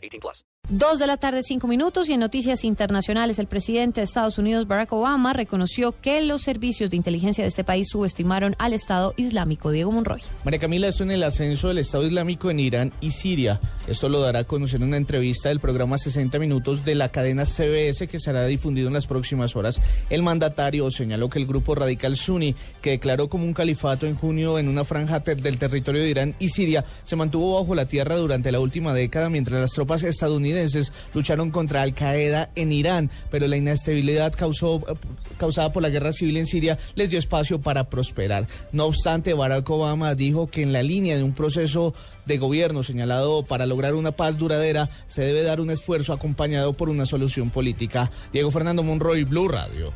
18 plus. Dos de la tarde, cinco minutos, y en noticias internacionales, el presidente de Estados Unidos, Barack Obama, reconoció que los servicios de inteligencia de este país subestimaron al Estado Islámico. Diego Monroy. María Camila, esto en el ascenso del Estado Islámico en Irán y Siria. Esto lo dará a conocer en una entrevista del programa 60 Minutos de la cadena CBS que será difundido en las próximas horas. El mandatario señaló que el grupo radical suní, que declaró como un califato en junio en una franja ter- del territorio de Irán y Siria, se mantuvo bajo la tierra durante la última década mientras las tropas estadounidenses lucharon contra Al Qaeda en Irán, pero la inestabilidad causó, causada por la guerra civil en Siria les dio espacio para prosperar. No obstante, Barack Obama dijo que en la línea de un proceso de gobierno señalado para lograr una paz duradera se debe dar un esfuerzo acompañado por una solución política. Diego Fernando Monroy, Blue Radio.